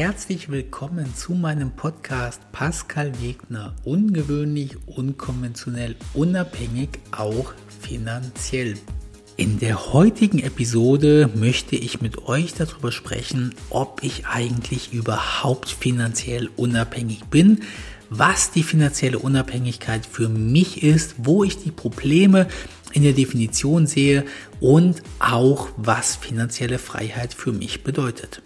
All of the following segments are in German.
herzlich willkommen zu meinem Podcast Pascal Wegner. Ungewöhnlich, unkonventionell, unabhängig, auch finanziell. In der heutigen Episode möchte ich mit euch darüber sprechen, ob ich eigentlich überhaupt finanziell unabhängig bin, was die finanzielle Unabhängigkeit für mich ist, wo ich die Probleme in der Definition sehe und auch was finanzielle Freiheit für mich bedeutet.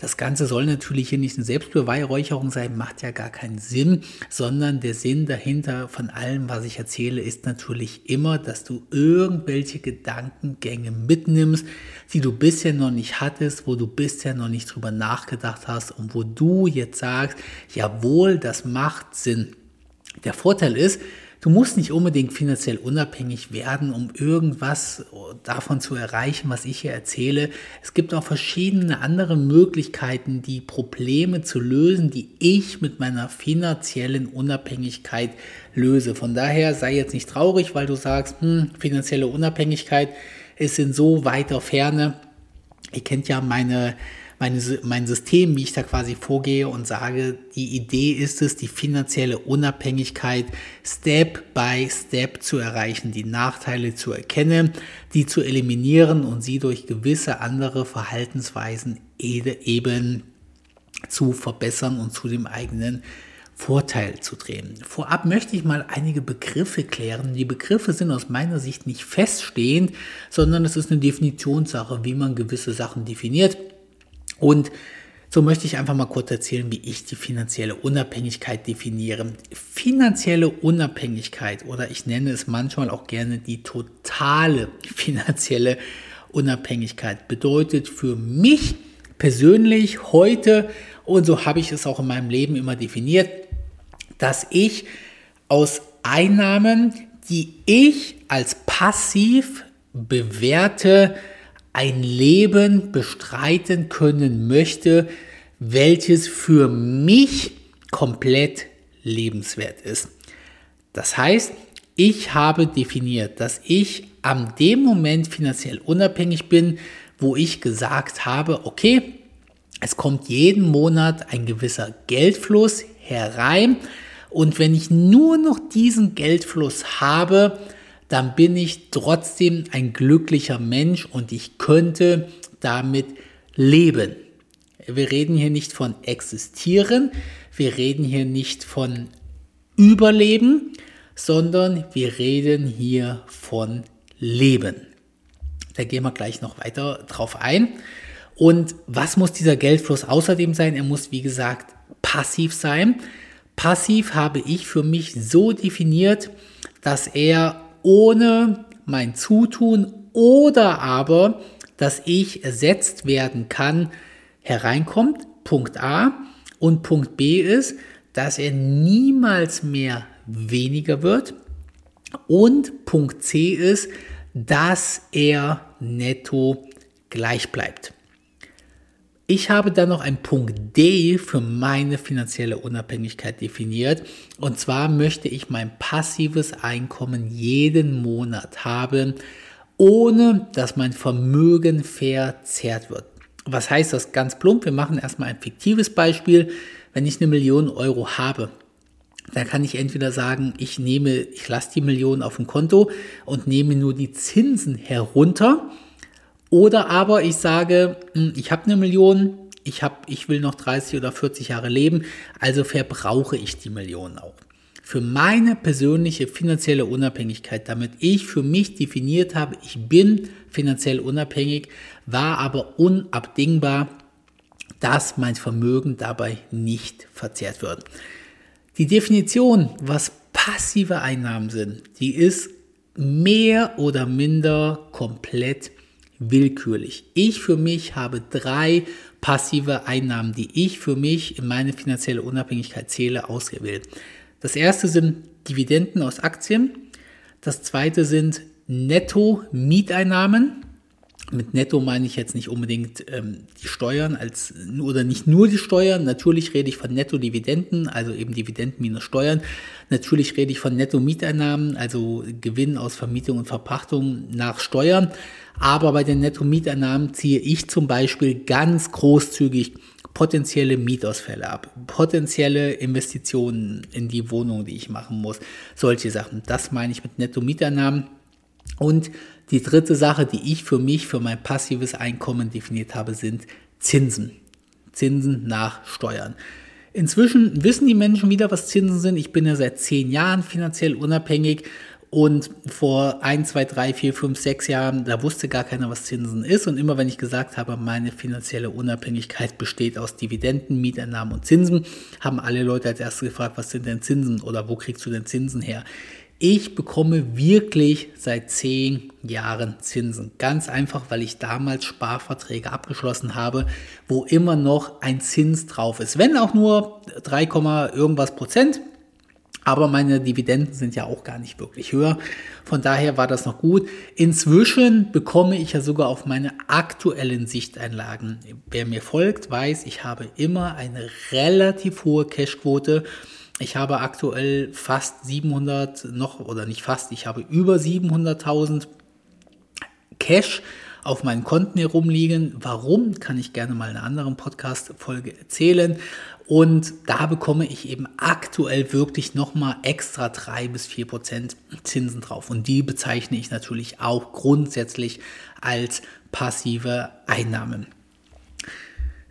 Das Ganze soll natürlich hier nicht eine Selbstbeweihräucherung sein, macht ja gar keinen Sinn, sondern der Sinn dahinter von allem, was ich erzähle, ist natürlich immer, dass du irgendwelche Gedankengänge mitnimmst, die du bisher noch nicht hattest, wo du bisher noch nicht drüber nachgedacht hast und wo du jetzt sagst, jawohl, das macht Sinn. Der Vorteil ist, Du musst nicht unbedingt finanziell unabhängig werden, um irgendwas davon zu erreichen, was ich hier erzähle. Es gibt auch verschiedene andere Möglichkeiten, die Probleme zu lösen, die ich mit meiner finanziellen Unabhängigkeit löse. Von daher sei jetzt nicht traurig, weil du sagst, hm, finanzielle Unabhängigkeit ist in so weiter Ferne. Ihr kennt ja meine meine, mein System, wie ich da quasi vorgehe und sage, die Idee ist es, die finanzielle Unabhängigkeit Step by Step zu erreichen, die Nachteile zu erkennen, die zu eliminieren und sie durch gewisse andere Verhaltensweisen eben zu verbessern und zu dem eigenen Vorteil zu drehen. Vorab möchte ich mal einige Begriffe klären. Die Begriffe sind aus meiner Sicht nicht feststehend, sondern es ist eine Definitionssache, wie man gewisse Sachen definiert. Und so möchte ich einfach mal kurz erzählen, wie ich die finanzielle Unabhängigkeit definiere. Finanzielle Unabhängigkeit oder ich nenne es manchmal auch gerne die totale finanzielle Unabhängigkeit bedeutet für mich persönlich heute, und so habe ich es auch in meinem Leben immer definiert, dass ich aus Einnahmen, die ich als passiv bewerte, ein Leben bestreiten können möchte, welches für mich komplett lebenswert ist. Das heißt, ich habe definiert, dass ich am dem Moment finanziell unabhängig bin, wo ich gesagt habe, okay, es kommt jeden Monat ein gewisser Geldfluss herein und wenn ich nur noch diesen Geldfluss habe, dann bin ich trotzdem ein glücklicher Mensch und ich könnte damit leben. Wir reden hier nicht von existieren, wir reden hier nicht von überleben, sondern wir reden hier von leben. Da gehen wir gleich noch weiter drauf ein. Und was muss dieser Geldfluss außerdem sein? Er muss, wie gesagt, passiv sein. Passiv habe ich für mich so definiert, dass er ohne mein Zutun oder aber, dass ich ersetzt werden kann, hereinkommt. Punkt A. Und Punkt B ist, dass er niemals mehr weniger wird. Und Punkt C ist, dass er netto gleich bleibt. Ich habe dann noch einen Punkt D für meine finanzielle Unabhängigkeit definiert. Und zwar möchte ich mein passives Einkommen jeden Monat haben, ohne dass mein Vermögen verzerrt wird. Was heißt das ganz plump? Wir machen erstmal ein fiktives Beispiel. Wenn ich eine Million Euro habe, dann kann ich entweder sagen, ich nehme, ich lasse die Million auf dem Konto und nehme nur die Zinsen herunter oder aber ich sage, hm, ich habe eine Million, ich, hab, ich will noch 30 oder 40 Jahre leben, also verbrauche ich die Million auch. Für meine persönliche finanzielle Unabhängigkeit, damit ich für mich definiert habe, ich bin finanziell unabhängig, war aber unabdingbar, dass mein Vermögen dabei nicht verzehrt wird. Die Definition, was passive Einnahmen sind, die ist mehr oder minder komplett willkürlich. Ich für mich habe drei passive Einnahmen, die ich für mich in meine finanzielle Unabhängigkeit zähle, ausgewählt. Das erste sind Dividenden aus Aktien. Das zweite sind Netto-Mieteinnahmen. Mit Netto meine ich jetzt nicht unbedingt ähm, die Steuern als oder nicht nur die Steuern. Natürlich rede ich von Netto-Dividenden, also eben Dividenden minus Steuern. Natürlich rede ich von Netto-Mieteinnahmen, also Gewinn aus Vermietung und Verpachtung nach Steuern. Aber bei den Netto-Mieteinnahmen ziehe ich zum Beispiel ganz großzügig potenzielle Mietausfälle ab, potenzielle Investitionen in die Wohnung, die ich machen muss, solche Sachen. Das meine ich mit Netto-Mieteinnahmen. Und die dritte Sache, die ich für mich, für mein passives Einkommen definiert habe, sind Zinsen. Zinsen nach Steuern. Inzwischen wissen die Menschen wieder, was Zinsen sind. Ich bin ja seit zehn Jahren finanziell unabhängig und vor ein, zwei, drei, vier, fünf, sechs Jahren, da wusste gar keiner, was Zinsen ist. Und immer wenn ich gesagt habe, meine finanzielle Unabhängigkeit besteht aus Dividenden, Mieteinnahmen und Zinsen, haben alle Leute als erstes gefragt, was sind denn Zinsen oder wo kriegst du denn Zinsen her? Ich bekomme wirklich seit zehn Jahren Zinsen. Ganz einfach, weil ich damals Sparverträge abgeschlossen habe, wo immer noch ein Zins drauf ist. Wenn auch nur 3, irgendwas Prozent. Aber meine Dividenden sind ja auch gar nicht wirklich höher. Von daher war das noch gut. Inzwischen bekomme ich ja sogar auf meine aktuellen Sichteinlagen. Wer mir folgt, weiß, ich habe immer eine relativ hohe Cashquote. Ich habe aktuell fast 700 noch oder nicht fast, ich habe über 700.000 Cash auf meinen Konten herumliegen. Warum, kann ich gerne mal in einer anderen Podcast-Folge erzählen. Und da bekomme ich eben aktuell wirklich nochmal extra drei bis vier Prozent Zinsen drauf. Und die bezeichne ich natürlich auch grundsätzlich als passive Einnahmen.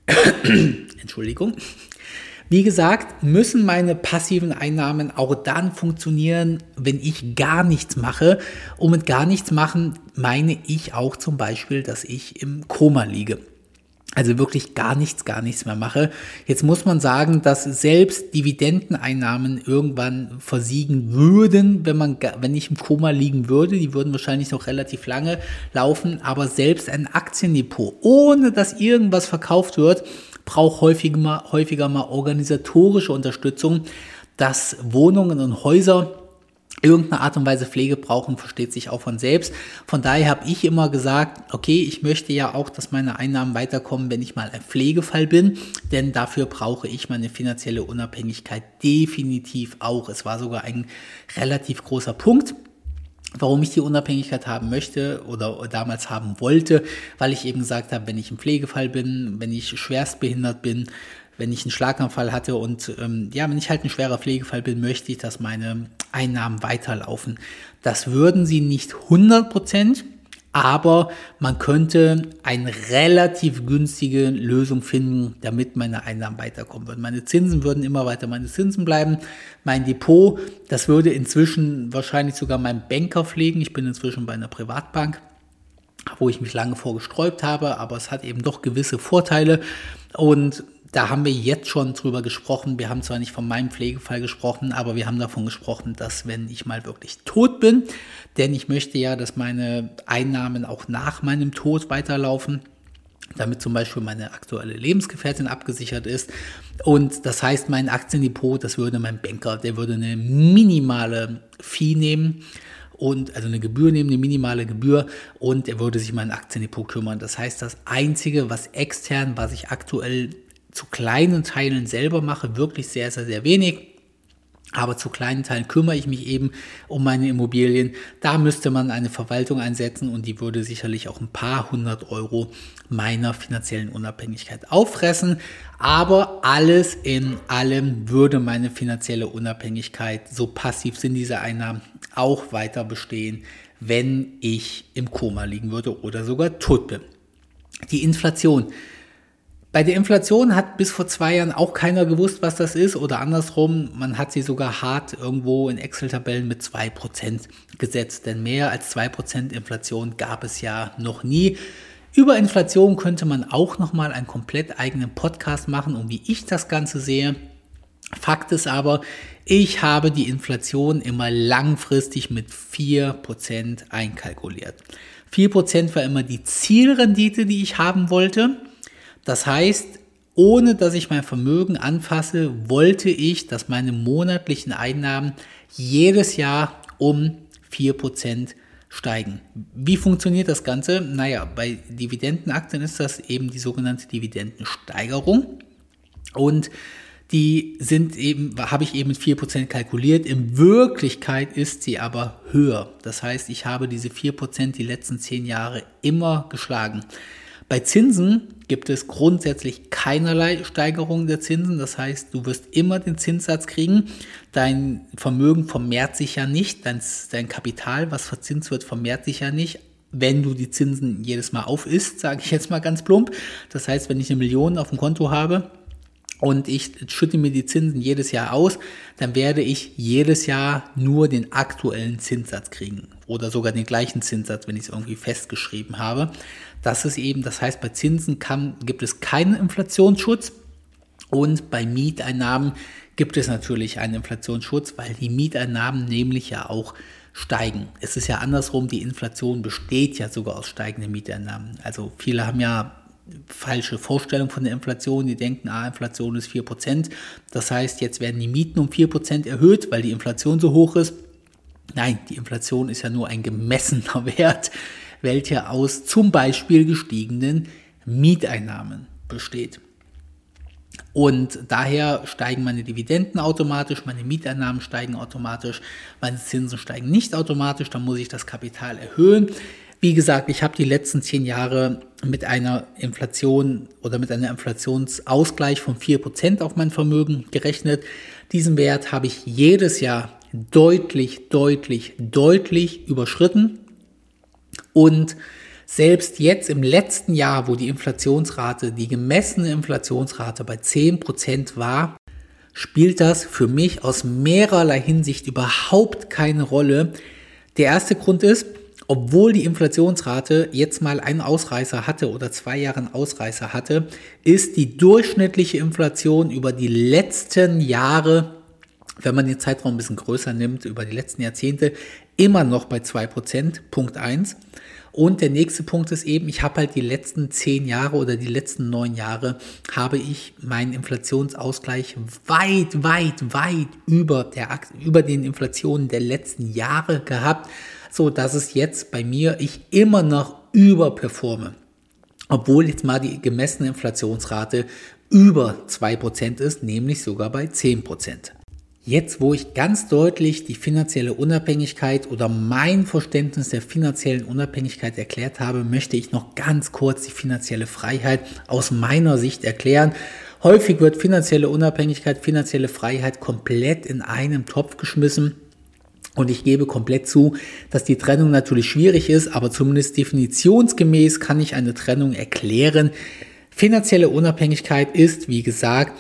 Entschuldigung. Wie gesagt, müssen meine passiven Einnahmen auch dann funktionieren, wenn ich gar nichts mache. Und mit gar nichts machen meine ich auch zum Beispiel, dass ich im Koma liege. Also wirklich gar nichts, gar nichts mehr mache. Jetzt muss man sagen, dass selbst Dividendeneinnahmen irgendwann versiegen würden, wenn man, wenn ich im Koma liegen würde. Die würden wahrscheinlich noch relativ lange laufen. Aber selbst ein Aktiendepot, ohne dass irgendwas verkauft wird, braucht häufiger mal, häufiger mal organisatorische Unterstützung, dass Wohnungen und Häuser irgendeine Art und Weise Pflege brauchen, versteht sich auch von selbst. Von daher habe ich immer gesagt, okay, ich möchte ja auch, dass meine Einnahmen weiterkommen, wenn ich mal ein Pflegefall bin, denn dafür brauche ich meine finanzielle Unabhängigkeit definitiv auch. Es war sogar ein relativ großer Punkt warum ich die Unabhängigkeit haben möchte oder damals haben wollte, weil ich eben gesagt habe, wenn ich im Pflegefall bin, wenn ich schwerstbehindert bin, wenn ich einen Schlaganfall hatte und ähm, ja, wenn ich halt ein schwerer Pflegefall bin, möchte ich, dass meine Einnahmen weiterlaufen. Das würden sie nicht 100 Prozent, aber man könnte eine relativ günstige Lösung finden, damit meine Einnahmen weiterkommen würden. Meine Zinsen würden immer weiter meine Zinsen bleiben. Mein Depot, das würde inzwischen wahrscheinlich sogar mein Banker pflegen. Ich bin inzwischen bei einer Privatbank wo ich mich lange vorgesträubt habe, aber es hat eben doch gewisse Vorteile und da haben wir jetzt schon drüber gesprochen. Wir haben zwar nicht von meinem Pflegefall gesprochen, aber wir haben davon gesprochen, dass wenn ich mal wirklich tot bin, denn ich möchte ja, dass meine Einnahmen auch nach meinem Tod weiterlaufen, damit zum Beispiel meine aktuelle Lebensgefährtin abgesichert ist. Und das heißt, mein Aktiendepot, das würde mein Banker, der würde eine minimale Fee nehmen und also eine Gebühr nehmen, eine minimale Gebühr und er würde sich mein Aktiendepot kümmern. Das heißt, das Einzige, was extern, was ich aktuell zu kleinen Teilen selber mache, wirklich sehr, sehr, sehr wenig. Aber zu kleinen Teilen kümmere ich mich eben um meine Immobilien. Da müsste man eine Verwaltung einsetzen und die würde sicherlich auch ein paar hundert Euro meiner finanziellen Unabhängigkeit auffressen. Aber alles in allem würde meine finanzielle Unabhängigkeit, so passiv sind diese Einnahmen, auch weiter bestehen, wenn ich im Koma liegen würde oder sogar tot bin. Die Inflation bei der Inflation hat bis vor zwei Jahren auch keiner gewusst, was das ist oder andersrum, man hat sie sogar hart irgendwo in Excel-Tabellen mit zwei Prozent gesetzt, denn mehr als zwei Prozent Inflation gab es ja noch nie. Über Inflation könnte man auch nochmal einen komplett eigenen Podcast machen und wie ich das Ganze sehe. Fakt ist aber, ich habe die Inflation immer langfristig mit vier Prozent einkalkuliert. Vier Prozent war immer die Zielrendite, die ich haben wollte. Das heißt, ohne dass ich mein Vermögen anfasse, wollte ich, dass meine monatlichen Einnahmen jedes Jahr um 4% steigen. Wie funktioniert das Ganze? Naja, bei Dividendenaktien ist das eben die sogenannte Dividendensteigerung. Und die sind eben, habe ich eben mit 4% kalkuliert. In Wirklichkeit ist sie aber höher. Das heißt, ich habe diese 4% die letzten 10 Jahre immer geschlagen. Bei Zinsen gibt es grundsätzlich keinerlei Steigerung der Zinsen. Das heißt, du wirst immer den Zinssatz kriegen. Dein Vermögen vermehrt sich ja nicht. Dein, dein Kapital, was verzinst wird, vermehrt sich ja nicht wenn du die Zinsen jedes Mal aufisst, sage ich jetzt mal ganz plump. Das heißt, wenn ich eine Million auf dem Konto habe, und ich schütte mir die Zinsen jedes Jahr aus, dann werde ich jedes Jahr nur den aktuellen Zinssatz kriegen oder sogar den gleichen Zinssatz, wenn ich es irgendwie festgeschrieben habe. Das ist eben, das heißt, bei Zinsen kann, gibt es keinen Inflationsschutz und bei Mieteinnahmen gibt es natürlich einen Inflationsschutz, weil die Mieteinnahmen nämlich ja auch steigen. Es ist ja andersrum, die Inflation besteht ja sogar aus steigenden Mieteinnahmen. Also viele haben ja falsche Vorstellung von der Inflation. Die denken, ah, Inflation ist 4%. Das heißt, jetzt werden die Mieten um 4% erhöht, weil die Inflation so hoch ist. Nein, die Inflation ist ja nur ein gemessener Wert, welcher aus zum Beispiel gestiegenen Mieteinnahmen besteht. Und daher steigen meine Dividenden automatisch, meine Mieteinnahmen steigen automatisch, meine Zinsen steigen nicht automatisch, dann muss ich das Kapital erhöhen. Wie gesagt, ich habe die letzten zehn Jahre mit einer Inflation oder mit einem Inflationsausgleich von 4% auf mein Vermögen gerechnet. Diesen Wert habe ich jedes Jahr deutlich, deutlich, deutlich überschritten. Und selbst jetzt im letzten Jahr, wo die Inflationsrate, die gemessene Inflationsrate bei 10% war, spielt das für mich aus mehrerlei Hinsicht überhaupt keine Rolle. Der erste Grund ist, obwohl die Inflationsrate jetzt mal einen Ausreißer hatte oder zwei Jahre einen Ausreißer hatte, ist die durchschnittliche Inflation über die letzten Jahre, wenn man den Zeitraum ein bisschen größer nimmt, über die letzten Jahrzehnte, immer noch bei 2%, Punkt 1. Und der nächste Punkt ist eben, ich habe halt die letzten zehn Jahre oder die letzten neun Jahre habe ich meinen Inflationsausgleich weit, weit, weit über, der, über den Inflationen der letzten Jahre gehabt so dass es jetzt bei mir ich immer noch überperforme. Obwohl jetzt mal die gemessene Inflationsrate über 2% ist, nämlich sogar bei 10%. Jetzt, wo ich ganz deutlich die finanzielle Unabhängigkeit oder mein Verständnis der finanziellen Unabhängigkeit erklärt habe, möchte ich noch ganz kurz die finanzielle Freiheit aus meiner Sicht erklären. Häufig wird finanzielle Unabhängigkeit, finanzielle Freiheit komplett in einem Topf geschmissen. Und ich gebe komplett zu, dass die Trennung natürlich schwierig ist, aber zumindest definitionsgemäß kann ich eine Trennung erklären. Finanzielle Unabhängigkeit ist, wie gesagt,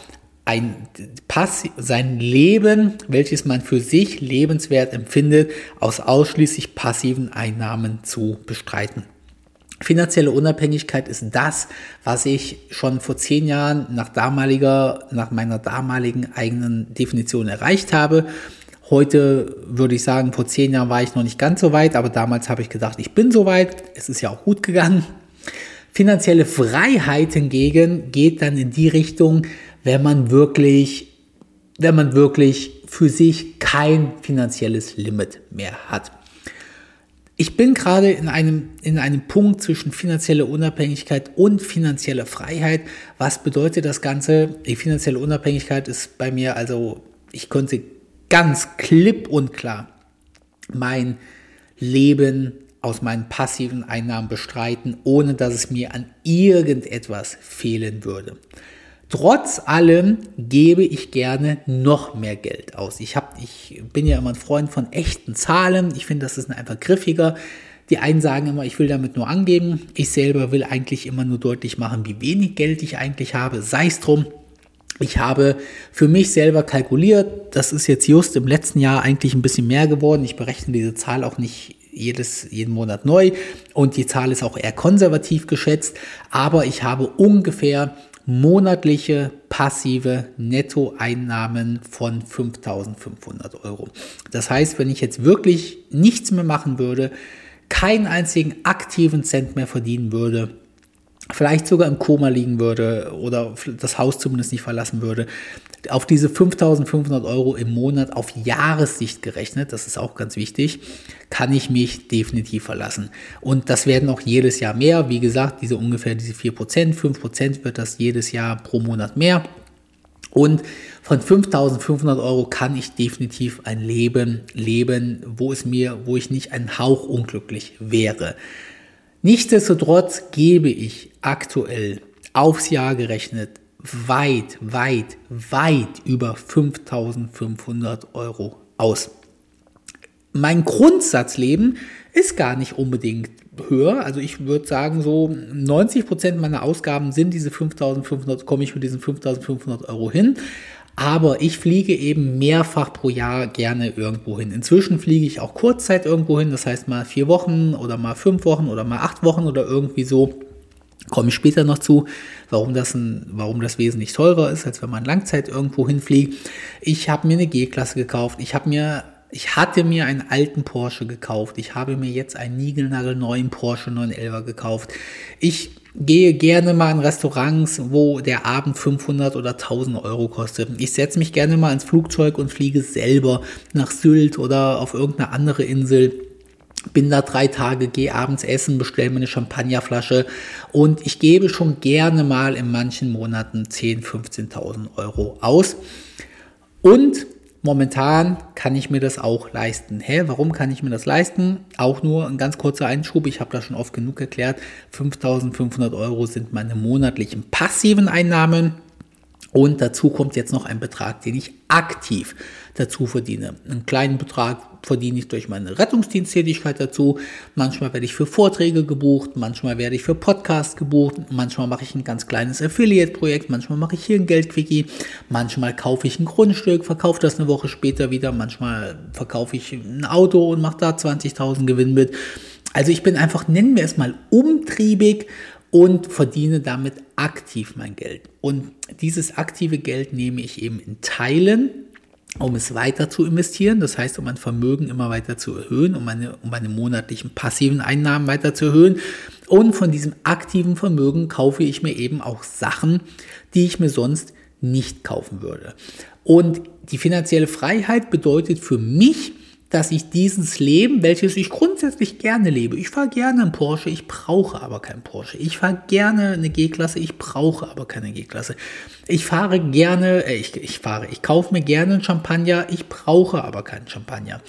ein Pass, sein Leben, welches man für sich lebenswert empfindet, aus ausschließlich passiven Einnahmen zu bestreiten. Finanzielle Unabhängigkeit ist das, was ich schon vor zehn Jahren nach damaliger, nach meiner damaligen eigenen Definition erreicht habe Heute würde ich sagen, vor zehn Jahren war ich noch nicht ganz so weit, aber damals habe ich gedacht, ich bin so weit. Es ist ja auch gut gegangen. Finanzielle Freiheit hingegen geht dann in die Richtung, wenn man wirklich, wenn man wirklich für sich kein finanzielles Limit mehr hat. Ich bin gerade in einem, in einem Punkt zwischen finanzieller Unabhängigkeit und finanzieller Freiheit. Was bedeutet das Ganze? Die finanzielle Unabhängigkeit ist bei mir also, ich konnte ganz klipp und klar mein Leben aus meinen passiven Einnahmen bestreiten, ohne dass es mir an irgendetwas fehlen würde. Trotz allem gebe ich gerne noch mehr Geld aus. Ich, hab, ich bin ja immer ein Freund von echten Zahlen. Ich finde, das ist einfach griffiger. Die einen sagen immer, ich will damit nur angeben. Ich selber will eigentlich immer nur deutlich machen, wie wenig Geld ich eigentlich habe. Sei es drum. Ich habe für mich selber kalkuliert, das ist jetzt just im letzten Jahr eigentlich ein bisschen mehr geworden. Ich berechne diese Zahl auch nicht jedes, jeden Monat neu und die Zahl ist auch eher konservativ geschätzt, aber ich habe ungefähr monatliche passive Nettoeinnahmen von 5500 Euro. Das heißt, wenn ich jetzt wirklich nichts mehr machen würde, keinen einzigen aktiven Cent mehr verdienen würde, vielleicht sogar im Koma liegen würde oder das Haus zumindest nicht verlassen würde, auf diese 5500 Euro im Monat auf Jahressicht gerechnet, das ist auch ganz wichtig, kann ich mich definitiv verlassen. Und das werden auch jedes Jahr mehr. Wie gesagt, diese ungefähr diese 4%, 5% wird das jedes Jahr pro Monat mehr. Und von 5500 Euro kann ich definitiv ein Leben leben, wo es mir, wo ich nicht ein Hauch unglücklich wäre. Nichtsdestotrotz gebe ich aktuell aufs Jahr gerechnet weit, weit, weit über 5500 Euro aus. Mein Grundsatzleben ist gar nicht unbedingt höher. Also ich würde sagen, so 90 Prozent meiner Ausgaben sind diese 5500, komme ich mit diesen 5500 Euro hin. Aber ich fliege eben mehrfach pro Jahr gerne irgendwo hin. Inzwischen fliege ich auch Kurzzeit irgendwo hin, das heißt mal vier Wochen oder mal fünf Wochen oder mal acht Wochen oder irgendwie so. Komme ich später noch zu, warum das, ein, warum das wesentlich teurer ist, als wenn man Langzeit irgendwo hinfliegt. Ich habe mir eine G-Klasse gekauft. Ich habe mir ich hatte mir einen alten Porsche gekauft. Ich habe mir jetzt einen niegelnagelneuen Porsche 911 gekauft. Ich gehe gerne mal in Restaurants, wo der Abend 500 oder 1000 Euro kostet. Ich setze mich gerne mal ins Flugzeug und fliege selber nach Sylt oder auf irgendeine andere Insel bin da drei Tage, gehe abends essen, bestelle mir eine Champagnerflasche und ich gebe schon gerne mal in manchen Monaten 10.000, 15.000 Euro aus. Und momentan kann ich mir das auch leisten. Hä, warum kann ich mir das leisten? Auch nur ein ganz kurzer Einschub, ich habe das schon oft genug erklärt. 5.500 Euro sind meine monatlichen passiven Einnahmen. Und dazu kommt jetzt noch ein Betrag, den ich aktiv dazu verdiene. Einen kleinen Betrag verdiene ich durch meine Rettungsdiensttätigkeit dazu. Manchmal werde ich für Vorträge gebucht, manchmal werde ich für Podcasts gebucht, manchmal mache ich ein ganz kleines Affiliate-Projekt, manchmal mache ich hier ein Geldquickie, manchmal kaufe ich ein Grundstück, verkaufe das eine Woche später wieder, manchmal verkaufe ich ein Auto und mache da 20.000 Gewinn mit. Also ich bin einfach, nennen wir es mal, umtriebig und verdiene damit aktiv mein Geld. Und dieses aktive Geld nehme ich eben in Teilen um es weiter zu investieren, das heißt, um mein Vermögen immer weiter zu erhöhen, um meine, um meine monatlichen passiven Einnahmen weiter zu erhöhen. Und von diesem aktiven Vermögen kaufe ich mir eben auch Sachen, die ich mir sonst nicht kaufen würde. Und die finanzielle Freiheit bedeutet für mich, dass ich dieses Leben, welches ich grundsätzlich gerne lebe, ich fahre gerne einen Porsche, ich brauche aber keinen Porsche. Ich fahre gerne eine G-Klasse, ich brauche aber keine G-Klasse. Ich fahre gerne, äh, ich, ich fahre, ich kaufe mir gerne einen Champagner, ich brauche aber keinen Champagner.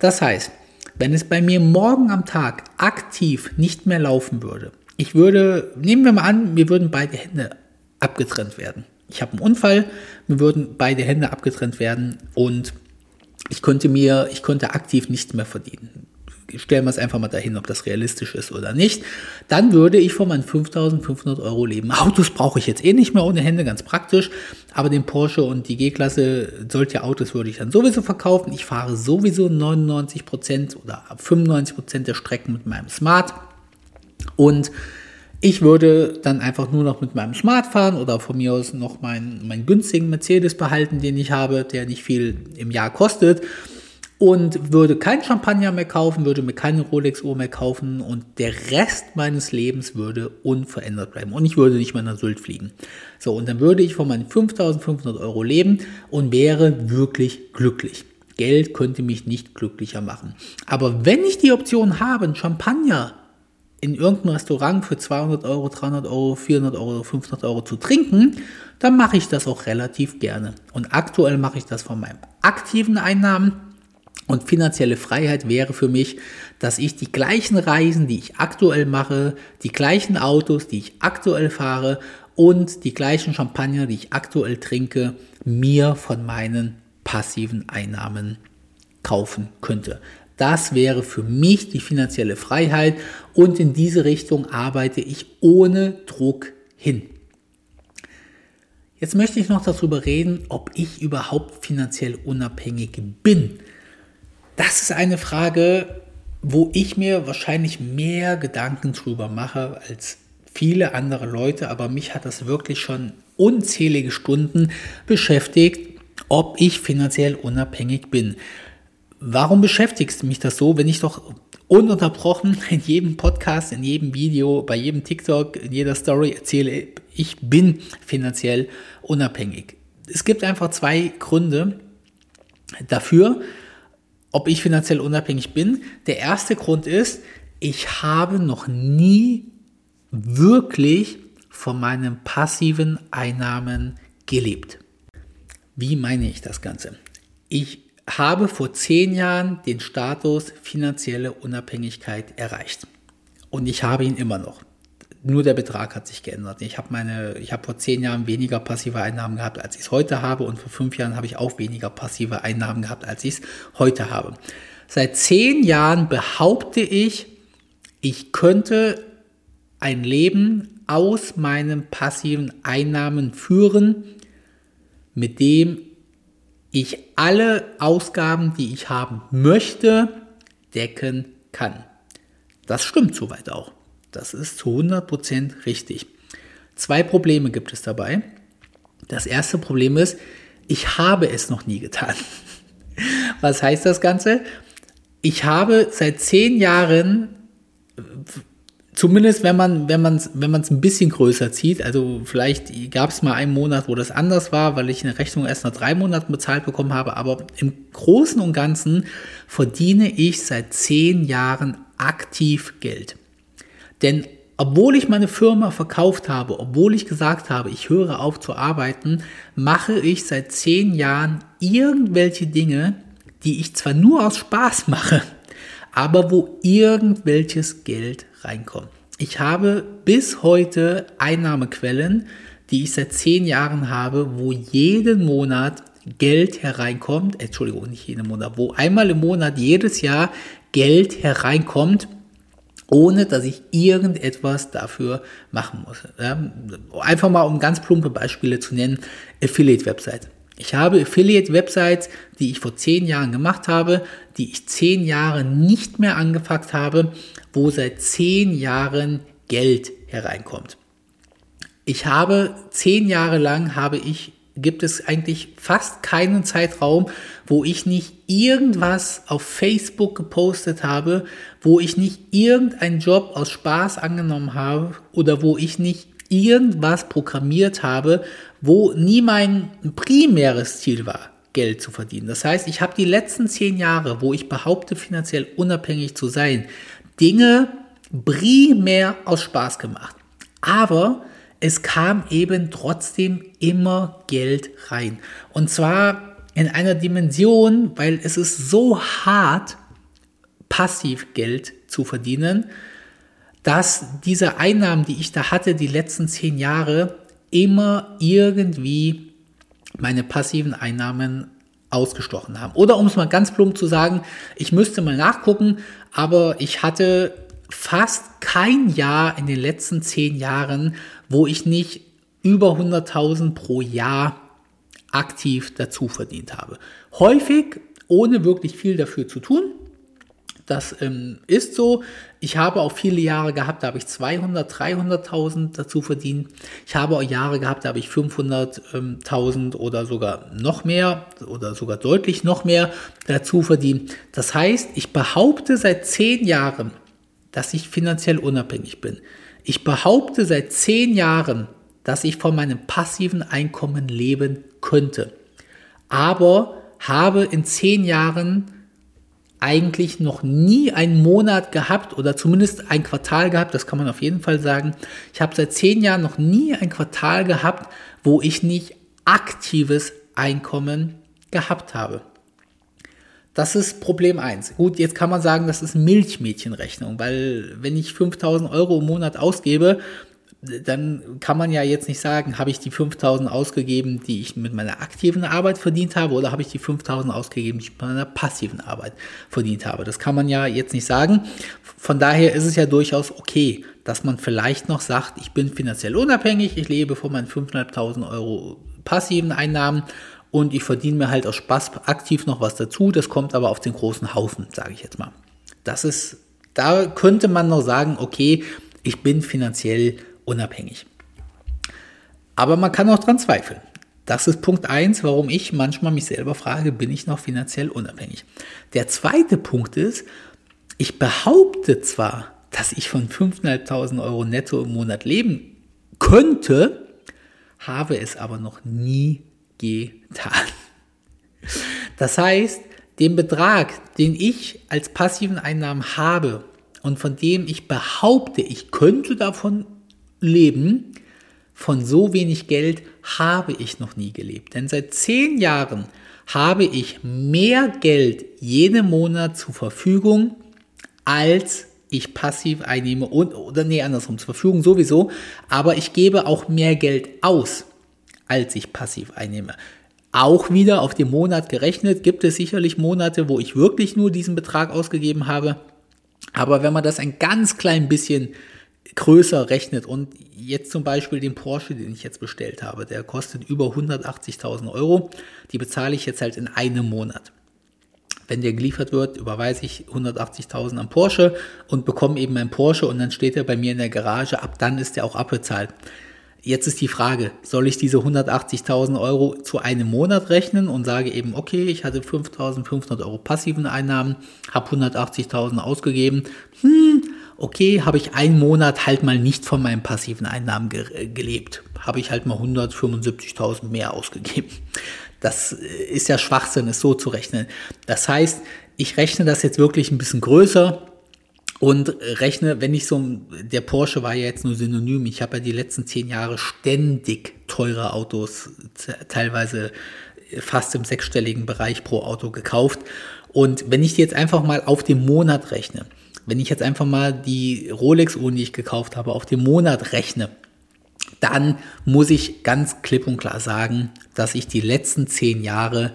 Das heißt, wenn es bei mir morgen am Tag aktiv nicht mehr laufen würde, ich würde, nehmen wir mal an, mir würden beide Hände abgetrennt werden. Ich habe einen Unfall, mir würden beide Hände abgetrennt werden und ich könnte mir, ich könnte aktiv nichts mehr verdienen. Stellen wir es einfach mal dahin, ob das realistisch ist oder nicht. Dann würde ich von meinen 5500 Euro leben. Autos brauche ich jetzt eh nicht mehr ohne Hände, ganz praktisch. Aber den Porsche und die G-Klasse, solche Autos würde ich dann sowieso verkaufen. Ich fahre sowieso 99% oder 95% der Strecken mit meinem Smart. Und ich würde dann einfach nur noch mit meinem Smart fahren oder von mir aus noch meinen, meinen günstigen Mercedes behalten, den ich habe, der nicht viel im Jahr kostet. Und würde kein Champagner mehr kaufen, würde mir keine Rolex-Uhr mehr kaufen und der Rest meines Lebens würde unverändert bleiben. Und ich würde nicht mehr nach Sylt fliegen. So, und dann würde ich von meinen 5500 Euro leben und wäre wirklich glücklich. Geld könnte mich nicht glücklicher machen. Aber wenn ich die Option habe, ein Champagner in irgendeinem Restaurant für 200 Euro, 300 Euro, 400 Euro, 500 Euro zu trinken, dann mache ich das auch relativ gerne. Und aktuell mache ich das von meinem aktiven Einnahmen. Und finanzielle Freiheit wäre für mich, dass ich die gleichen Reisen, die ich aktuell mache, die gleichen Autos, die ich aktuell fahre und die gleichen Champagner, die ich aktuell trinke, mir von meinen passiven Einnahmen kaufen könnte. Das wäre für mich die finanzielle Freiheit und in diese Richtung arbeite ich ohne Druck hin. Jetzt möchte ich noch darüber reden, ob ich überhaupt finanziell unabhängig bin. Das ist eine Frage, wo ich mir wahrscheinlich mehr Gedanken drüber mache als viele andere Leute, aber mich hat das wirklich schon unzählige Stunden beschäftigt, ob ich finanziell unabhängig bin. Warum beschäftigst mich das so, wenn ich doch ununterbrochen in jedem Podcast, in jedem Video, bei jedem TikTok, in jeder Story erzähle, ich bin finanziell unabhängig. Es gibt einfach zwei Gründe dafür, ob ich finanziell unabhängig bin. Der erste Grund ist, ich habe noch nie wirklich von meinen passiven Einnahmen gelebt. Wie meine ich das Ganze? Ich habe vor zehn Jahren den Status finanzielle Unabhängigkeit erreicht. Und ich habe ihn immer noch. nur der Betrag hat sich geändert. Ich habe meine, ich habe vor zehn Jahren weniger passive Einnahmen gehabt, als ich es heute habe, und vor fünf Jahren habe ich auch weniger passive Einnahmen gehabt, als ich es heute habe. Seit zehn Jahren behaupte ich, ich könnte ein Leben aus meinen passiven Einnahmen führen, mit dem ich alle Ausgaben, die ich haben möchte, decken kann. Das stimmt soweit auch. Das ist zu 100% richtig. Zwei Probleme gibt es dabei. Das erste Problem ist, ich habe es noch nie getan. Was heißt das Ganze? Ich habe seit zehn Jahren, zumindest wenn man wenn man wenn man es ein bisschen größer zieht, also vielleicht gab es mal einen Monat, wo das anders war, weil ich eine Rechnung erst nach drei Monaten bezahlt bekommen habe, aber im Großen und Ganzen verdiene ich seit zehn Jahren aktiv Geld. Denn obwohl ich meine Firma verkauft habe, obwohl ich gesagt habe, ich höre auf zu arbeiten, mache ich seit zehn Jahren irgendwelche Dinge, die ich zwar nur aus Spaß mache, aber wo irgendwelches Geld reinkommt. Ich habe bis heute Einnahmequellen, die ich seit zehn Jahren habe, wo jeden Monat Geld hereinkommt, Entschuldigung, nicht jeden Monat, wo einmal im Monat jedes Jahr Geld hereinkommt, ohne dass ich irgendetwas dafür machen muss. Einfach mal um ganz plumpe Beispiele zu nennen, Affiliate-Websites. Ich habe Affiliate-Websites, die ich vor zehn Jahren gemacht habe, die ich zehn Jahre nicht mehr angepackt habe, wo seit zehn Jahren Geld hereinkommt. Ich habe zehn Jahre lang habe ich gibt es eigentlich fast keinen Zeitraum, wo ich nicht irgendwas auf Facebook gepostet habe, wo ich nicht irgendeinen Job aus Spaß angenommen habe oder wo ich nicht irgendwas programmiert habe, wo nie mein primäres Ziel war, Geld zu verdienen. Das heißt, ich habe die letzten zehn Jahre, wo ich behaupte, finanziell unabhängig zu sein, Dinge primär aus Spaß gemacht. Aber es kam eben trotzdem immer Geld rein. Und zwar in einer Dimension, weil es ist so hart, passiv Geld zu verdienen, dass diese Einnahmen, die ich da hatte, die letzten zehn Jahre, immer irgendwie meine passiven Einnahmen ausgestochen haben. Oder um es mal ganz plump zu sagen, ich müsste mal nachgucken, aber ich hatte fast kein Jahr in den letzten zehn Jahren, wo ich nicht über 100.000 pro Jahr aktiv dazu verdient habe. Häufig ohne wirklich viel dafür zu tun. Das ähm, ist so. Ich habe auch viele Jahre gehabt, da habe ich 200, 300.000 dazu verdient. Ich habe auch Jahre gehabt, da habe ich 500.000 oder sogar noch mehr oder sogar deutlich noch mehr dazu verdient. Das heißt, ich behaupte seit zehn Jahren, dass ich finanziell unabhängig bin. Ich behaupte seit zehn Jahren, dass ich von meinem passiven Einkommen leben könnte. Aber habe in zehn Jahren eigentlich noch nie einen Monat gehabt oder zumindest ein Quartal gehabt, das kann man auf jeden Fall sagen. Ich habe seit zehn Jahren noch nie ein Quartal gehabt, wo ich nicht aktives Einkommen gehabt habe. Das ist Problem eins. Gut, jetzt kann man sagen, das ist Milchmädchenrechnung, weil wenn ich 5000 Euro im Monat ausgebe, dann kann man ja jetzt nicht sagen, habe ich die 5000 ausgegeben, die ich mit meiner aktiven Arbeit verdient habe, oder habe ich die 5000 ausgegeben, die ich mit meiner passiven Arbeit verdient habe. Das kann man ja jetzt nicht sagen. Von daher ist es ja durchaus okay, dass man vielleicht noch sagt, ich bin finanziell unabhängig, ich lebe von meinen 5.500 Euro passiven Einnahmen und ich verdiene mir halt aus Spaß aktiv noch was dazu. Das kommt aber auf den großen Haufen, sage ich jetzt mal. Das ist, da könnte man noch sagen, okay, ich bin finanziell unabhängig. Aber man kann auch dran zweifeln. Das ist Punkt 1, warum ich manchmal mich selber frage, bin ich noch finanziell unabhängig? Der zweite Punkt ist, ich behaupte zwar, dass ich von 5.500 Euro netto im Monat leben könnte, habe es aber noch nie getan. Das heißt, den Betrag, den ich als passiven Einnahmen habe und von dem ich behaupte, ich könnte davon leben, von so wenig Geld habe ich noch nie gelebt. Denn seit zehn Jahren habe ich mehr Geld jeden Monat zur Verfügung, als ich passiv einnehme und, oder nee, andersrum, zur Verfügung sowieso, aber ich gebe auch mehr Geld aus, als ich passiv einnehme. Auch wieder auf den Monat gerechnet gibt es sicherlich Monate, wo ich wirklich nur diesen Betrag ausgegeben habe. Aber wenn man das ein ganz klein bisschen größer rechnet und jetzt zum Beispiel den Porsche, den ich jetzt bestellt habe, der kostet über 180.000 Euro, die bezahle ich jetzt halt in einem Monat. Wenn der geliefert wird, überweise ich 180.000 an Porsche und bekomme eben einen Porsche und dann steht er bei mir in der Garage. Ab dann ist er auch abbezahlt. Jetzt ist die Frage, soll ich diese 180.000 Euro zu einem Monat rechnen und sage eben, okay, ich hatte 5.500 Euro passiven Einnahmen, habe 180.000 ausgegeben. Hm, okay, habe ich einen Monat halt mal nicht von meinen passiven Einnahmen ge gelebt. Habe ich halt mal 175.000 mehr ausgegeben. Das ist ja Schwachsinn, es so zu rechnen. Das heißt, ich rechne das jetzt wirklich ein bisschen größer und rechne, wenn ich so, der Porsche war ja jetzt nur synonym, ich habe ja die letzten zehn Jahre ständig teure Autos, teilweise fast im sechsstelligen Bereich pro Auto gekauft. Und wenn ich die jetzt einfach mal auf den Monat rechne, wenn ich jetzt einfach mal die Rolex-Uhren, die ich gekauft habe, auf den Monat rechne, dann muss ich ganz klipp und klar sagen, dass ich die letzten zehn Jahre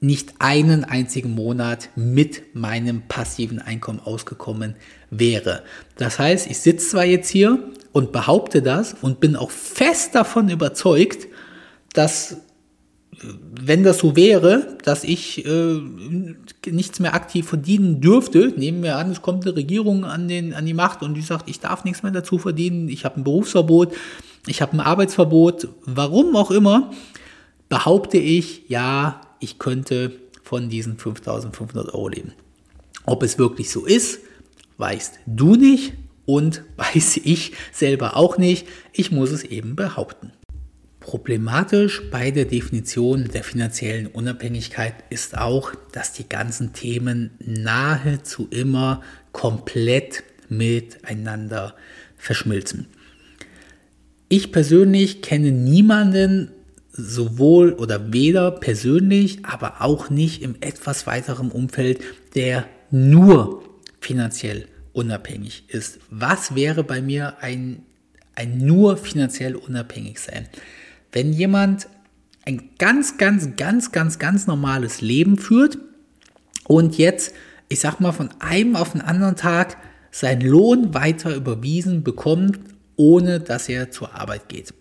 nicht einen einzigen Monat mit meinem passiven Einkommen ausgekommen wäre. Das heißt, ich sitze zwar jetzt hier und behaupte das und bin auch fest davon überzeugt, dass wenn das so wäre, dass ich äh, nichts mehr aktiv verdienen dürfte, nehmen wir an, es kommt eine Regierung an, den, an die Macht und die sagt, ich darf nichts mehr dazu verdienen, ich habe ein Berufsverbot, ich habe ein Arbeitsverbot, warum auch immer, behaupte ich, ja, ich könnte von diesen 5500 Euro leben. Ob es wirklich so ist, weißt du nicht und weiß ich selber auch nicht. Ich muss es eben behaupten. Problematisch bei der Definition der finanziellen Unabhängigkeit ist auch, dass die ganzen Themen nahezu immer komplett miteinander verschmilzen. Ich persönlich kenne niemanden, sowohl oder weder persönlich, aber auch nicht im etwas weiteren Umfeld, der nur finanziell unabhängig ist. Was wäre bei mir ein, ein nur finanziell unabhängig sein? Wenn jemand ein ganz, ganz, ganz, ganz, ganz normales Leben führt und jetzt, ich sag mal, von einem auf den anderen Tag seinen Lohn weiter überwiesen bekommt, ohne dass er zur Arbeit geht.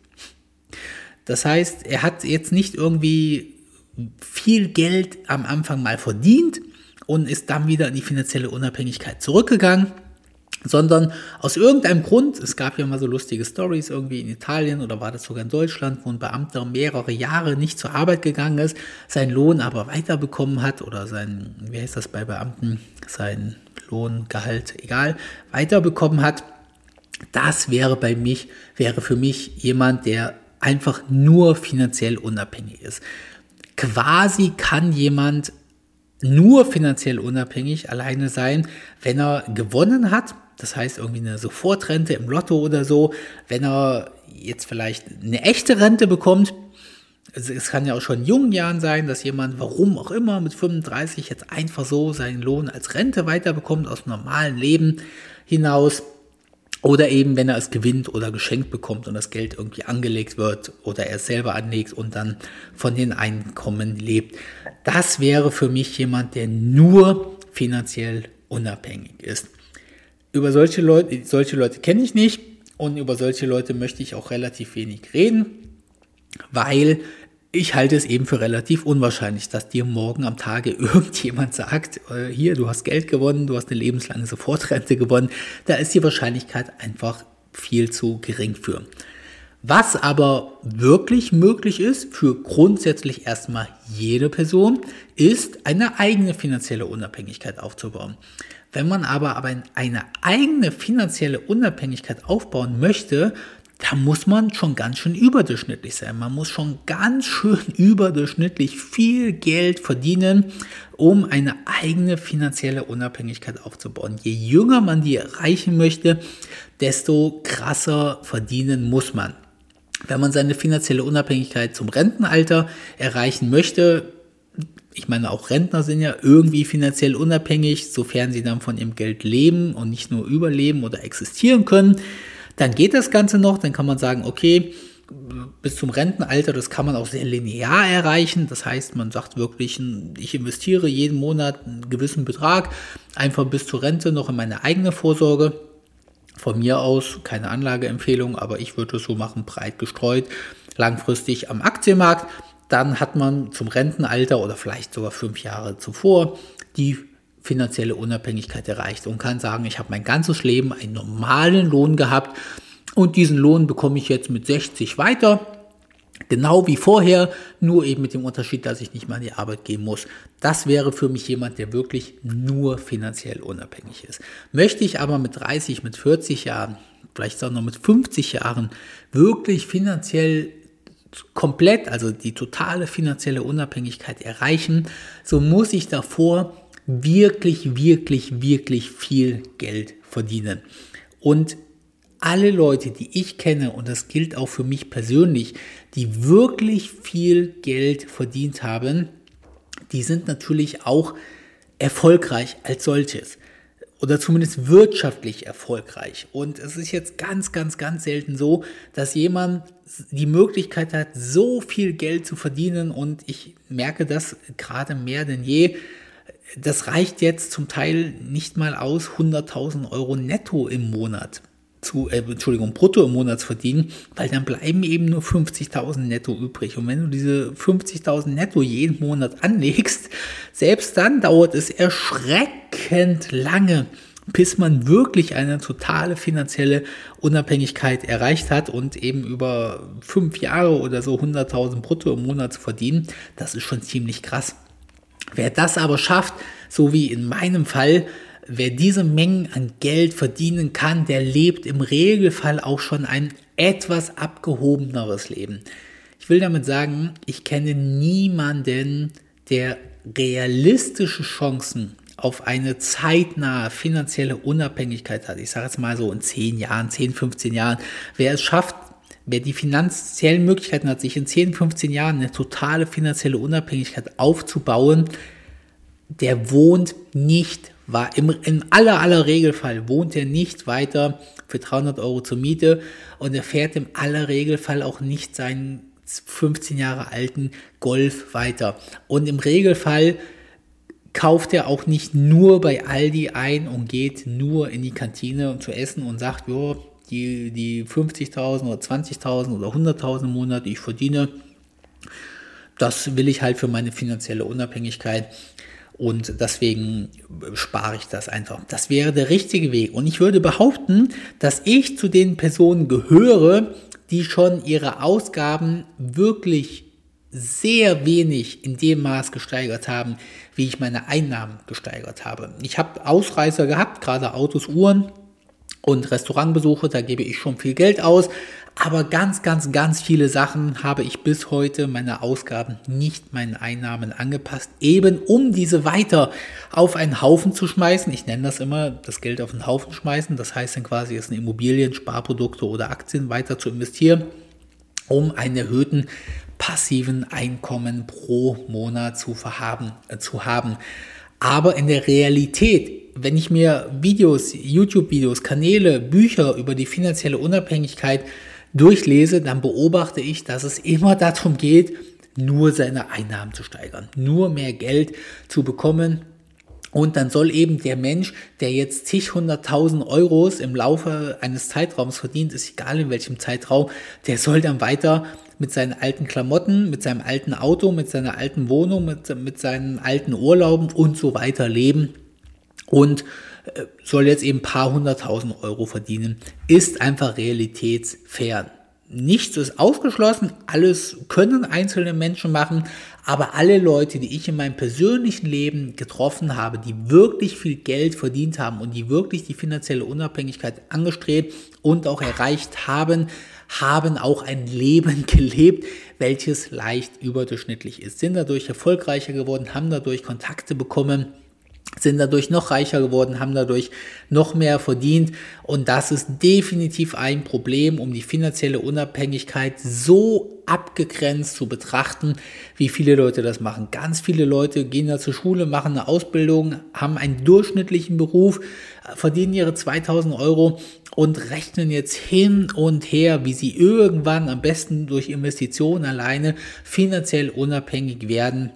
Das heißt, er hat jetzt nicht irgendwie viel Geld am Anfang mal verdient und ist dann wieder in die finanzielle Unabhängigkeit zurückgegangen, sondern aus irgendeinem Grund, es gab ja mal so lustige Stories irgendwie in Italien oder war das sogar in Deutschland, wo ein Beamter mehrere Jahre nicht zur Arbeit gegangen ist, seinen Lohn aber weiterbekommen hat oder sein, wie heißt das bei Beamten, sein Lohn, Gehalt, egal, weiterbekommen hat. Das wäre bei mich, wäre für mich jemand, der einfach nur finanziell unabhängig ist. Quasi kann jemand nur finanziell unabhängig alleine sein, wenn er gewonnen hat. Das heißt irgendwie eine Sofortrente im Lotto oder so. Wenn er jetzt vielleicht eine echte Rente bekommt. Es kann ja auch schon in jungen Jahren sein, dass jemand, warum auch immer, mit 35 jetzt einfach so seinen Lohn als Rente weiterbekommt aus dem normalen Leben hinaus. Oder eben, wenn er es gewinnt oder geschenkt bekommt und das Geld irgendwie angelegt wird oder er es selber anlegt und dann von den Einkommen lebt. Das wäre für mich jemand, der nur finanziell unabhängig ist. Über solche Leute, solche Leute kenne ich nicht und über solche Leute möchte ich auch relativ wenig reden, weil ich halte es eben für relativ unwahrscheinlich, dass dir morgen am Tage irgendjemand sagt, äh, hier, du hast Geld gewonnen, du hast eine lebenslange Sofortrente gewonnen. Da ist die Wahrscheinlichkeit einfach viel zu gering für. Was aber wirklich möglich ist für grundsätzlich erstmal jede Person, ist eine eigene finanzielle Unabhängigkeit aufzubauen. Wenn man aber, aber eine eigene finanzielle Unabhängigkeit aufbauen möchte, da muss man schon ganz schön überdurchschnittlich sein. Man muss schon ganz schön überdurchschnittlich viel Geld verdienen, um eine eigene finanzielle Unabhängigkeit aufzubauen. Je jünger man die erreichen möchte, desto krasser verdienen muss man. Wenn man seine finanzielle Unabhängigkeit zum Rentenalter erreichen möchte, Ich meine, auch Rentner sind ja irgendwie finanziell unabhängig, sofern sie dann von ihrem Geld leben und nicht nur überleben oder existieren können. Dann geht das Ganze noch, dann kann man sagen, okay, bis zum Rentenalter, das kann man auch sehr linear erreichen. Das heißt, man sagt wirklich, ich investiere jeden Monat einen gewissen Betrag, einfach bis zur Rente noch in meine eigene Vorsorge. Von mir aus keine Anlageempfehlung, aber ich würde es so machen, breit gestreut, langfristig am Aktienmarkt. Dann hat man zum Rentenalter oder vielleicht sogar fünf Jahre zuvor die finanzielle Unabhängigkeit erreicht und kann sagen, ich habe mein ganzes Leben einen normalen Lohn gehabt und diesen Lohn bekomme ich jetzt mit 60 weiter. Genau wie vorher, nur eben mit dem Unterschied, dass ich nicht mal in die Arbeit gehen muss. Das wäre für mich jemand, der wirklich nur finanziell unabhängig ist. Möchte ich aber mit 30, mit 40 Jahren, vielleicht auch noch mit 50 Jahren wirklich finanziell komplett, also die totale finanzielle Unabhängigkeit erreichen, so muss ich davor wirklich, wirklich, wirklich viel Geld verdienen. Und alle Leute, die ich kenne, und das gilt auch für mich persönlich, die wirklich viel Geld verdient haben, die sind natürlich auch erfolgreich als solches. Oder zumindest wirtschaftlich erfolgreich. Und es ist jetzt ganz, ganz, ganz selten so, dass jemand die Möglichkeit hat, so viel Geld zu verdienen. Und ich merke das gerade mehr denn je. Das reicht jetzt zum Teil nicht mal aus 100.000 Euro netto im Monat zu, äh, Entschuldigung, brutto im Monat verdienen, weil dann bleiben eben nur 50.000 netto übrig. Und wenn du diese 50.000 netto jeden Monat anlegst, selbst dann dauert es erschreckend lange, bis man wirklich eine totale finanzielle Unabhängigkeit erreicht hat und eben über fünf Jahre oder so 100.000 brutto im Monat zu verdienen, das ist schon ziemlich krass. Wer das aber schafft, so wie in meinem Fall, Wer diese Mengen an Geld verdienen kann, der lebt im Regelfall auch schon ein etwas abgehobeneres Leben. Ich will damit sagen, ich kenne niemanden, der realistische Chancen auf eine zeitnahe finanzielle Unabhängigkeit hat. Ich sage jetzt mal so in 10 Jahren, 10, 15 Jahren. Wer es schafft, wer die finanziellen Möglichkeiten hat, sich in 10, 15 Jahren eine totale finanzielle Unabhängigkeit aufzubauen, der wohnt nicht war im, im aller, aller Regelfall wohnt er nicht weiter für 300 Euro zur Miete und er fährt im aller Regelfall auch nicht seinen 15 Jahre alten Golf weiter. Und im Regelfall kauft er auch nicht nur bei Aldi ein und geht nur in die Kantine zu essen und sagt, jo, die, die 50.000 oder 20.000 oder 100.000 im Monat, die ich verdiene, das will ich halt für meine finanzielle Unabhängigkeit. Und deswegen spare ich das einfach. Das wäre der richtige Weg. Und ich würde behaupten, dass ich zu den Personen gehöre, die schon ihre Ausgaben wirklich sehr wenig in dem Maß gesteigert haben, wie ich meine Einnahmen gesteigert habe. Ich habe Ausreißer gehabt, gerade Autos, Uhren und Restaurantbesuche, da gebe ich schon viel Geld aus, aber ganz, ganz, ganz viele Sachen habe ich bis heute meine Ausgaben nicht meinen Einnahmen angepasst, eben um diese weiter auf einen Haufen zu schmeißen. Ich nenne das immer das Geld auf einen Haufen schmeißen. Das heißt dann quasi, es in Immobilien, Sparprodukte oder Aktien weiter zu investieren, um einen erhöhten passiven Einkommen pro Monat zu, verhaben, äh, zu haben. Aber in der Realität wenn ich mir Videos, YouTube-Videos, Kanäle, Bücher über die finanzielle Unabhängigkeit durchlese, dann beobachte ich, dass es immer darum geht, nur seine Einnahmen zu steigern, nur mehr Geld zu bekommen. Und dann soll eben der Mensch, der jetzt zig hunderttausend Euros im Laufe eines Zeitraums verdient, ist egal in welchem Zeitraum, der soll dann weiter mit seinen alten Klamotten, mit seinem alten Auto, mit seiner alten Wohnung, mit, mit seinen alten Urlauben und so weiter leben. Und soll jetzt eben ein paar hunderttausend Euro verdienen, ist einfach realitätsfern. Nichts ist ausgeschlossen, alles können einzelne Menschen machen, aber alle Leute, die ich in meinem persönlichen Leben getroffen habe, die wirklich viel Geld verdient haben und die wirklich die finanzielle Unabhängigkeit angestrebt und auch erreicht haben, haben auch ein Leben gelebt, welches leicht überdurchschnittlich ist, sind dadurch erfolgreicher geworden, haben dadurch Kontakte bekommen, sind dadurch noch reicher geworden, haben dadurch noch mehr verdient. Und das ist definitiv ein Problem, um die finanzielle Unabhängigkeit so abgegrenzt zu betrachten, wie viele Leute das machen. Ganz viele Leute gehen da zur Schule, machen eine Ausbildung, haben einen durchschnittlichen Beruf, verdienen ihre 2000 Euro und rechnen jetzt hin und her, wie sie irgendwann am besten durch Investitionen alleine finanziell unabhängig werden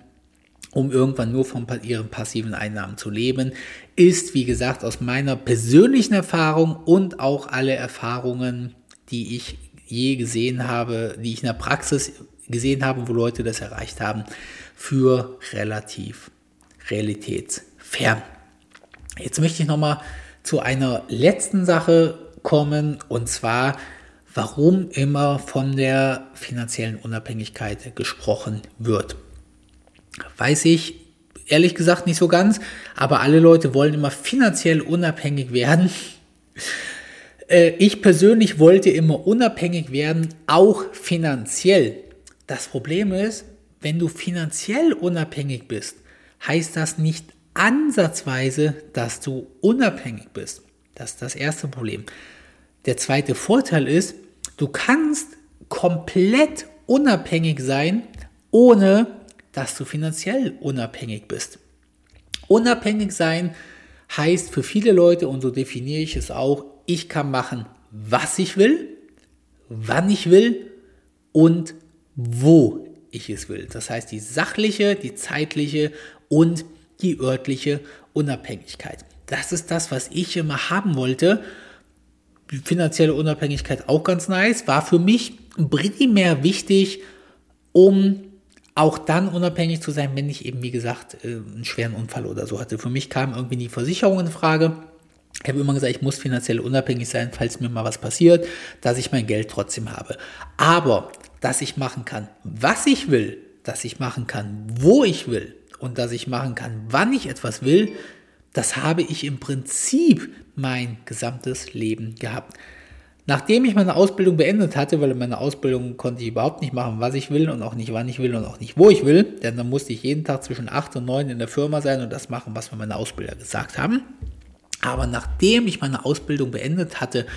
um irgendwann nur von ihren passiven Einnahmen zu leben, ist, wie gesagt, aus meiner persönlichen Erfahrung und auch alle Erfahrungen, die ich je gesehen habe, die ich in der Praxis gesehen habe, wo Leute das erreicht haben, für relativ realitätsfern. Jetzt möchte ich nochmal zu einer letzten Sache kommen und zwar, warum immer von der finanziellen Unabhängigkeit gesprochen wird. Weiß ich ehrlich gesagt nicht so ganz, aber alle Leute wollen immer finanziell unabhängig werden. Äh, ich persönlich wollte immer unabhängig werden, auch finanziell. Das Problem ist, wenn du finanziell unabhängig bist, heißt das nicht ansatzweise, dass du unabhängig bist. Das ist das erste Problem. Der zweite Vorteil ist, du kannst komplett unabhängig sein, ohne dass du finanziell unabhängig bist. Unabhängig sein heißt für viele Leute, und so definiere ich es auch, ich kann machen, was ich will, wann ich will und wo ich es will. Das heißt die sachliche, die zeitliche und die örtliche Unabhängigkeit. Das ist das, was ich immer haben wollte. Die finanzielle Unabhängigkeit auch ganz nice, war für mich primär wichtig, um auch dann unabhängig zu sein, wenn ich eben, wie gesagt, äh, einen schweren Unfall oder so hatte. Für mich kam irgendwie die Versicherung in Frage. Ich habe immer gesagt, ich muss finanziell unabhängig sein, falls mir mal was passiert, dass ich mein Geld trotzdem habe. Aber, dass ich machen kann, was ich will, dass ich machen kann, wo ich will und dass ich machen kann, wann ich etwas will, das habe ich im Prinzip mein gesamtes Leben gehabt. Nachdem ich meine Ausbildung beendet hatte, weil in meiner Ausbildung konnte ich überhaupt nicht machen, was ich will und auch nicht, wann ich will und auch nicht, wo ich will, denn dann musste ich jeden Tag zwischen 8 und 9 in der Firma sein und das machen, was mir meine Ausbilder gesagt haben. Aber nachdem ich meine Ausbildung beendet hatte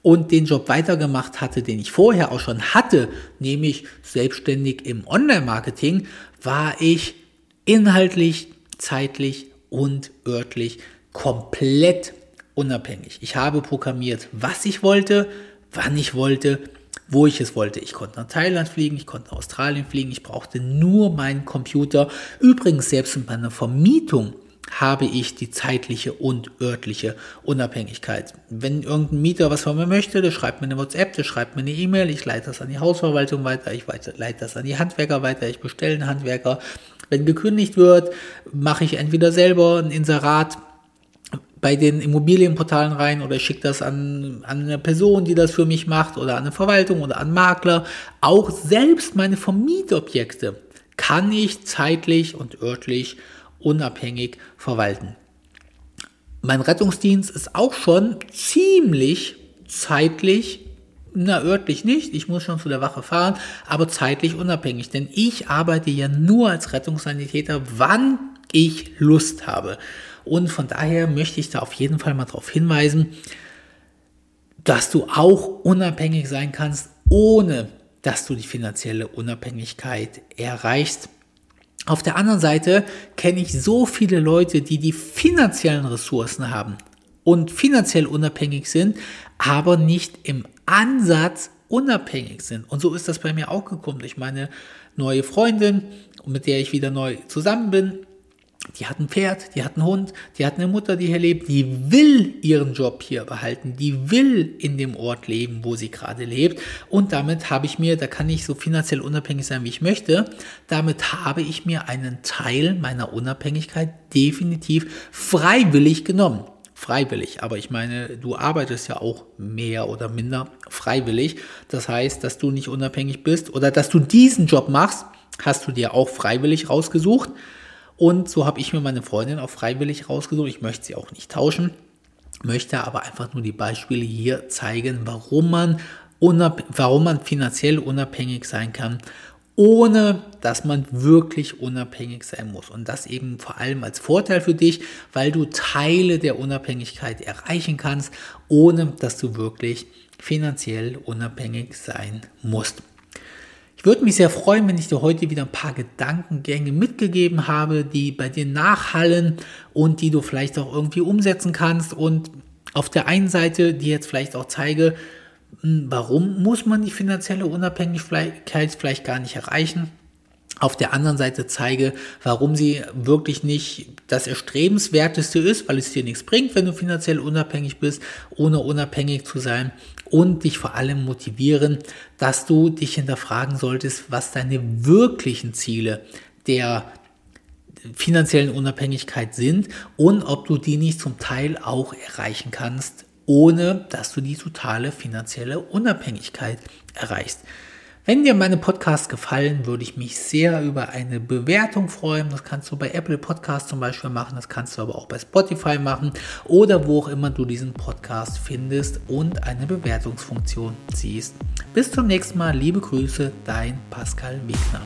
und den Job weitergemacht hatte, den ich vorher auch schon hatte, nämlich selbstständig im Online-Marketing, war ich inhaltlich, zeitlich und örtlich komplett unabhängig. Ich habe programmiert, was ich wollte, wann ich wollte, wo ich es wollte. Ich konnte nach Thailand fliegen, ich konnte nach Australien fliegen, ich brauchte nur meinen Computer. Übrigens, selbst in meiner Vermietung habe ich die zeitliche und örtliche Unabhängigkeit. Wenn irgendein Mieter was von mir möchte, der schreibt mir eine WhatsApp, der schreibt mir eine E-Mail, ich leite das an die Hausverwaltung weiter, ich leite das an die Handwerker weiter, ich bestelle einen Handwerker. Wenn gekündigt wird, mache ich entweder selber ein Inserat bei den Immobilienportalen rein oder ich schicke das an, an eine Person, die das für mich macht oder an eine Verwaltung oder an Makler. Auch selbst meine Vermietobjekte kann ich zeitlich und örtlich unabhängig verwalten. Mein Rettungsdienst ist auch schon ziemlich zeitlich, na örtlich nicht, ich muss schon zu der Wache fahren, aber zeitlich unabhängig, denn ich arbeite ja nur als Rettungssanitäter, wann ich Lust habe. Und von daher möchte ich da auf jeden Fall mal darauf hinweisen, dass du auch unabhängig sein kannst, ohne dass du die finanzielle Unabhängigkeit erreichst. Auf der anderen Seite kenne ich so viele Leute, die die finanziellen Ressourcen haben und finanziell unabhängig sind, aber nicht im Ansatz unabhängig sind. Und so ist das bei mir auch gekommen. Ich meine neue Freundin, mit der ich wieder neu zusammen bin, die hat ein Pferd, die hat einen Hund, die hat eine Mutter, die hier lebt, die will ihren Job hier behalten, die will in dem Ort leben, wo sie gerade lebt. Und damit habe ich mir, da kann ich so finanziell unabhängig sein, wie ich möchte, damit habe ich mir einen Teil meiner Unabhängigkeit definitiv freiwillig genommen. Freiwillig, aber ich meine, du arbeitest ja auch mehr oder minder freiwillig. Das heißt, dass du nicht unabhängig bist oder dass du diesen Job machst, hast du dir auch freiwillig rausgesucht. Und so habe ich mir meine Freundin auch freiwillig rausgesucht. Ich möchte sie auch nicht tauschen, möchte aber einfach nur die Beispiele hier zeigen, warum man, warum man finanziell unabhängig sein kann, ohne dass man wirklich unabhängig sein muss. Und das eben vor allem als Vorteil für dich, weil du Teile der Unabhängigkeit erreichen kannst, ohne dass du wirklich finanziell unabhängig sein musst. Ich würde mich sehr freuen, wenn ich dir heute wieder ein paar Gedankengänge mitgegeben habe, die bei dir nachhallen und die du vielleicht auch irgendwie umsetzen kannst. Und auf der einen Seite dir jetzt vielleicht auch zeige, hm, warum muss man die finanzielle Unabhängigkeit vielleicht gar nicht erreichen auf der anderen Seite zeige, warum sie wirklich nicht das Erstrebenswerteste ist, weil es dir nichts bringt, wenn du finanziell unabhängig bist, ohne unabhängig zu sein und dich vor allem motivieren, dass du dich hinterfragen solltest, was deine wirklichen Ziele der finanziellen Unabhängigkeit sind und ob du die nicht zum Teil auch erreichen kannst, ohne dass du die totale finanzielle Unabhängigkeit erreichst. Wenn dir meine Podcasts gefallen, würde ich mich sehr über eine Bewertung freuen. Das kannst du bei Apple Podcasts zum Beispiel machen, das kannst du aber auch bei Spotify machen oder wo auch immer du diesen Podcast findest und eine Bewertungsfunktion siehst. Bis zum nächsten Mal, liebe Grüße, dein Pascal Wegner.